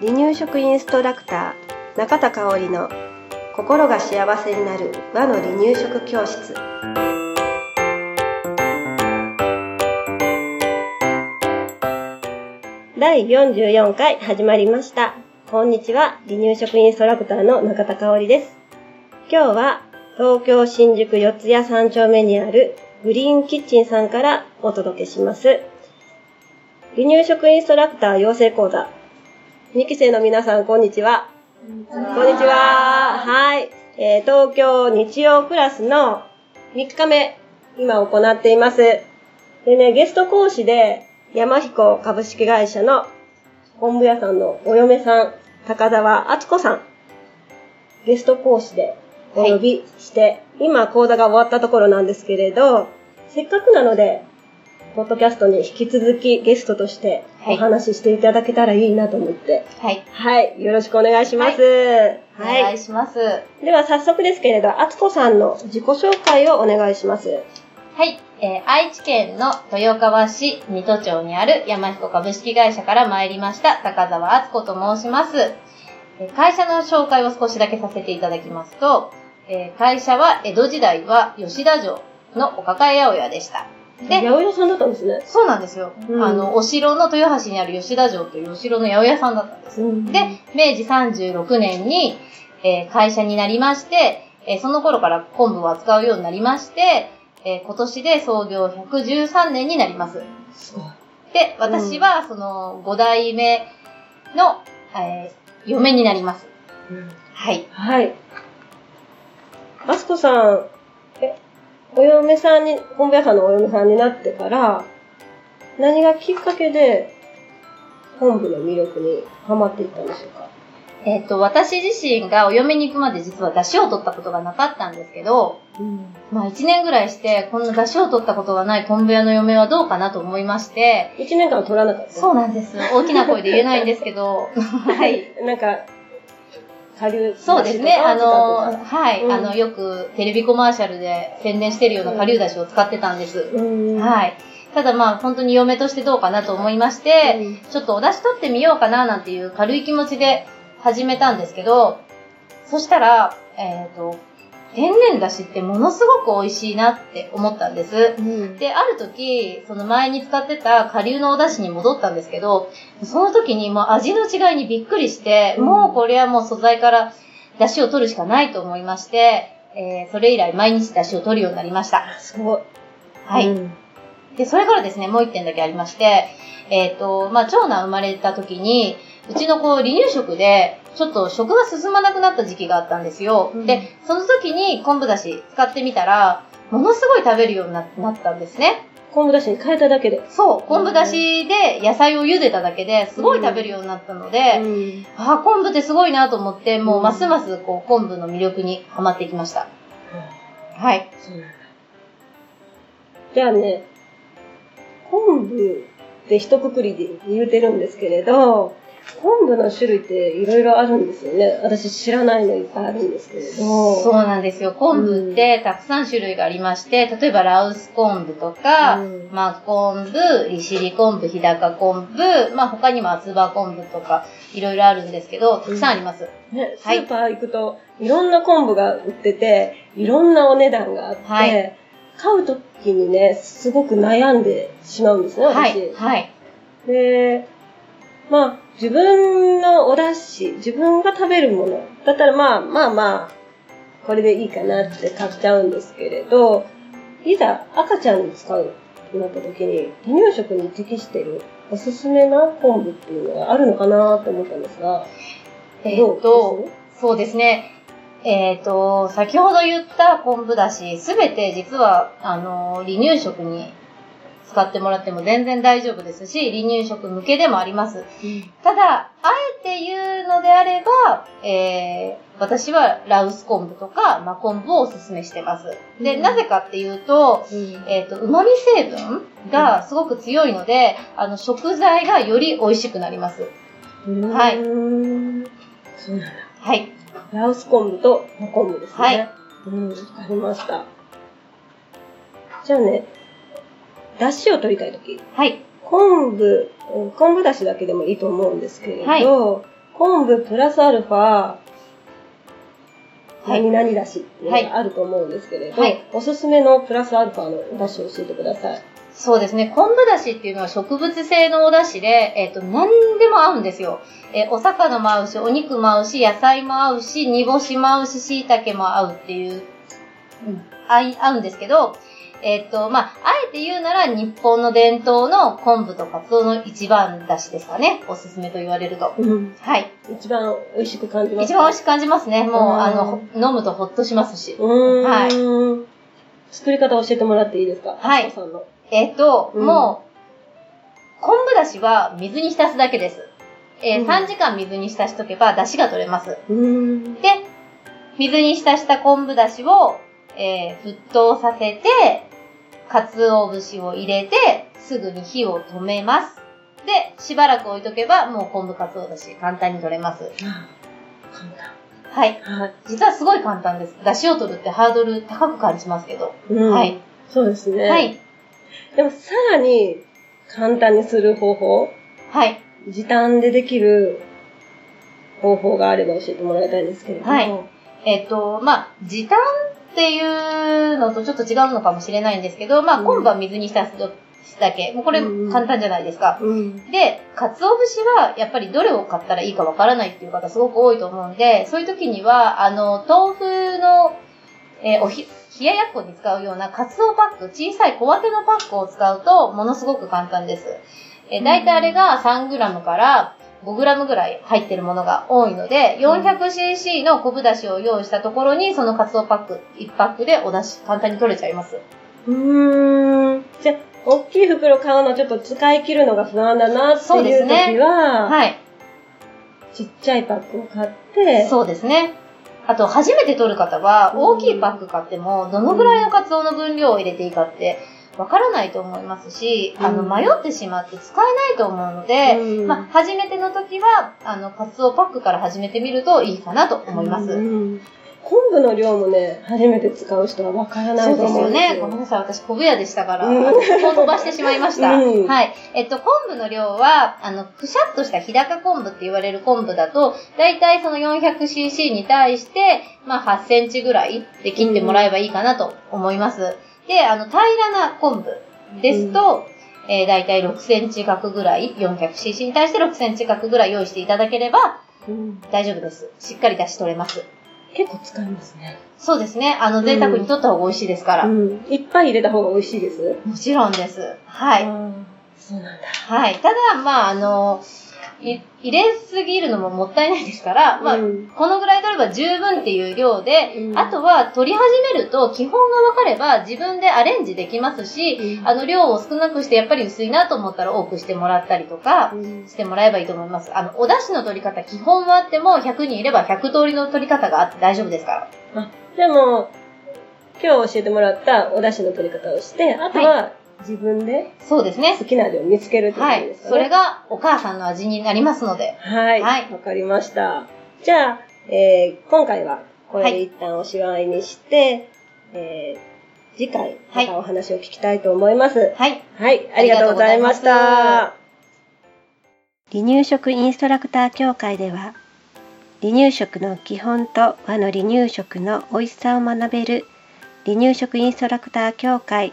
離乳食インストラクター中田香織の心が幸せになる和の離乳食教室。第44回始まりました。こんにちは。離乳食インストラクターの中田香織です。今日は東京新宿四谷三丁目にあるグリーンキッチンさんからお届けします。離乳食インストラクター養成講座2期生の皆さん、こんにちは。こんにちは。はい。えー、東京日曜クラスの3日目、今行っています。でね、ゲスト講師で、山彦株式会社の本部屋さんのお嫁さん、高沢敦子さん、ゲスト講師でお呼びして、はい、今講座が終わったところなんですけれど、せっかくなので、ポッドキャストに引き続きゲストとしてお話ししていただけたらいいなと思って。はい。はい。よろしくお願いします。はい。お願いします。では早速ですけれど、あつこさんの自己紹介をお願いします。はい。えー、愛知県の豊川市水戸町にある山彦株式会社から参りました高澤敦子と申します。会社の紹介を少しだけさせていただきますと、えー、会社は江戸時代は吉田城のお抱え八百屋でした。で、八百屋さんだったんですね。そうなんですよ。うん、あの、お城の豊橋にある吉田城というお城の八百屋さんだったんです。うん、で、明治36年に、えー、会社になりまして、えー、その頃から昆布を扱うようになりまして、えー、今年で創業113年になります。すごい。で、私はその5代目の、えー、嫁になります。うん、はい。はい。あすこさん、お嫁さんに、本部屋さんのお嫁さんになってから、何がきっかけで、本部の魅力にハマっていったんでしょうか？えっ、と、私自身がお嫁に行くまで実は出汁を取ったことがなかったんですけど、うん、まあ一年ぐらいして、この出汁を取ったことがない昆布屋の嫁はどうかなと思いまして。一年間取らなかったそうなんです。大きな声で言えないんですけど、はい。なんか、下流そうですね。あの、はい、うん、あの、よくテレビコマーシャルで宣伝してるような下流だしを使ってたんです。うん、はい。ただまあ本当に嫁としてどうかなと思いまして、うん、ちょっとお出し取ってみようかななんていう軽い気持ちで始めたんですけど、そしたら、えっ、ー、と、天然だしってものすごく美味しいなって思ったんです。うん、で、ある時、その前に使ってた顆粒のお出汁に戻ったんですけど、その時にもう味の違いにびっくりして、うん、もうこれはもう素材から出汁を取るしかないと思いまして、えー、それ以来毎日出汁を取るようになりました。すごい。はい。うん、で、それからですね、もう一点だけありまして、えっ、ー、と、まあ、長男生まれた時に、うちの子離乳食で、ちょっと食が進まなくなった時期があったんですよ。うん、で、その時に昆布だし使ってみたら、ものすごい食べるようになったんですね。昆布だしに変えただけでそう、昆布だしで野菜を茹でただけですごい食べるようになったので、うん、ああ、昆布ってすごいなと思って、もうますますこう昆布の魅力にはまってきました。うん、はい。じゃあね、昆布って一括りで言うてるんですけれど、昆布の種類っていろいろあるんですよね。私知らないのいっぱいあるんですけれど。そうなんですよ。昆布ってたくさん種類がありまして、例えばラウス昆布とか、うん、まあ昆布、利尻昆布、日高昆布、まあ他にも厚葉昆布とかいろいろあるんですけど、たくさんあります。うん、ね、スーパー行くと、いろんな昆布が売ってて、いろんなお値段があって、はい、買うときにね、すごく悩んでしまうんですね、私。はい。はい、で、まあ、自分のお出汁、自分が食べるものだったらまあまあまあ、これでいいかなって買っちゃうんですけれど、いざ赤ちゃんに使うとなった時に、離乳食に適しているおすすめな昆布っていうのがあるのかなと思ったんですが、えー、っと、そうですね。えっ、と、先ほど言った昆布だし、すべて実は、あの、離乳食に使ってもらっても全然大丈夫ですし、離乳食向けでもあります。うん、ただ、あえて言うのであれば、えー、私はラウス昆布とか真昆布をおすすめしてます。で、なぜかっていうと、うん、えっ、ー、と、旨味成分がすごく強いので、あの、食材がより美味しくなります。はい。そうなんだ。はい。ラウス昆布と真昆布ですね。はい。うん、わかりました。じゃあね、出汁を取りたいとき。はい。昆布、うん昆布だしだけでもいいと思うんですけれど、はい昆布プラスアルファ、はい何々だしっていうのがあると思うんですけれど、はいおすすめのプラスアルファのだしを教えてください。そうですね。昆布だしっていうのは植物性のお出汁で、えっ、と、何でも合うんですよ。えーお魚も合うし、お肉も合うし、野菜も合うし、煮干しも合うし、椎茸も合うっていう、うん、合い合うんですけど、えっ、と、まあ、あえて言うなら、日本の伝統の昆布とカツオの一番だしですかね。おすすめと言われると。うん、はい。一番美味しく感じます一番美味しく感じますね。もう、うんあの、飲むとほっとしますし。うーん。はい作り方教えてもらっていいですか？はいあさんの。えっ、と、うんもう、昆布だしは水に浸すだけです。えーうん3時間水に浸しとけば出汁が取れます。うーん。で、水に浸した昆布だしを、えー沸騰させて、鰹節を入れて、すぐに火を止めます。で、しばらく置いとけば、もう昆布鰹だし簡単に取れます。あ簡はい。単。はい。実はすごい簡単です。出汁を取るってハードル高く感じますけど。うんはい。そうですね。はい。でもさらに簡単にする方法、はい。時短でできる方法があれば教えてもらいたいんですけれども。はいえっ、と、まあ、時短っていうのとちょっと違うのかもしれないんですけど、まあ、うん昆布は水に浸すだけ。もうこれうん簡単じゃないですか。うん。で、鰹節はやっぱりどれを買ったらいいかわからないっていう方すごく多いと思うんで、そういう時には、あの、豆腐の、えーおひ、冷ややっこに使うような鰹パック、小さい小分けのパックを使うと、ものすごく簡単です。えー、大体あれが 3g から 5g ぐらい入ってるものが多いので、400cc の昆布だしを用意したところに、その鰹パック1パックでお出汁簡単に取れちゃいます。うーん。じゃあ、大きい袋買うのちょっと使い切るのが不安だなっていう時は、はい。ちっちゃいパックを買って、そうですね。あと、初めて取る方は、うん。大きいパック買っても、どのぐらいのカツオの分量を入れていいかって、わからないと思いますし、あの、うん迷ってしまって使えないと思うので、うん。まあ、初めての時は、あの、カツオパックから始めてみるといいかなと思います。うん昆布の量もね、初めて使う人はわからないとそうですよ思うんですよ。ね。ごめんなさい。私、昆布屋でしたから、うん飛ばしてしまいました。うんはい。えっと、昆布の量は、あの、くしゃっとした日高昆布って言われる昆布だと、だいたいその 400cc に対して、まあ、8センチぐらいで切ってもらえばいいかなと思います。で、あの、平らな昆布ですと、えー、だいたい6センチ角ぐらい、400cc に対して6センチ角ぐらい用意していただければうん大丈夫です。しっかり出し取れます。結構使いますね。そうですね。あの、贅沢に取った方が美味しいですから。うん。いっぱい入れた方が美味しいです。もちろんです。はい。そうなんだ。はい。ただ、まあ、あの、い入れすぎるのももったいないですから、まあ、うんこのぐらい取れば十分っていう量で、うん。あとは取り始めると基本が分かれば自分でアレンジできますし、うん。あの量を少なくしてやっぱり薄いなと思ったら多くしてもらったりとかうん。してもらえばいいと思います。あの、お出汁の取り方基本はあっても100人いれば100通りの取り方があって大丈夫ですから。あでも、今日教えてもらったお出汁の取り方をして、あとは自分でそうですね好。きな量を見つけるってことはいです。かね。それがお母さんの味になりますので。はい。はいわかりました。じゃあ、えー今回はこれで一旦おしまいにして、えー次回、またお話を聞きたいと思います。はい。はい、ありがとうございました。離乳食インストラクター協会では、離乳食の基本と和の離乳食の美味しさを学べる離乳食インストラクター協会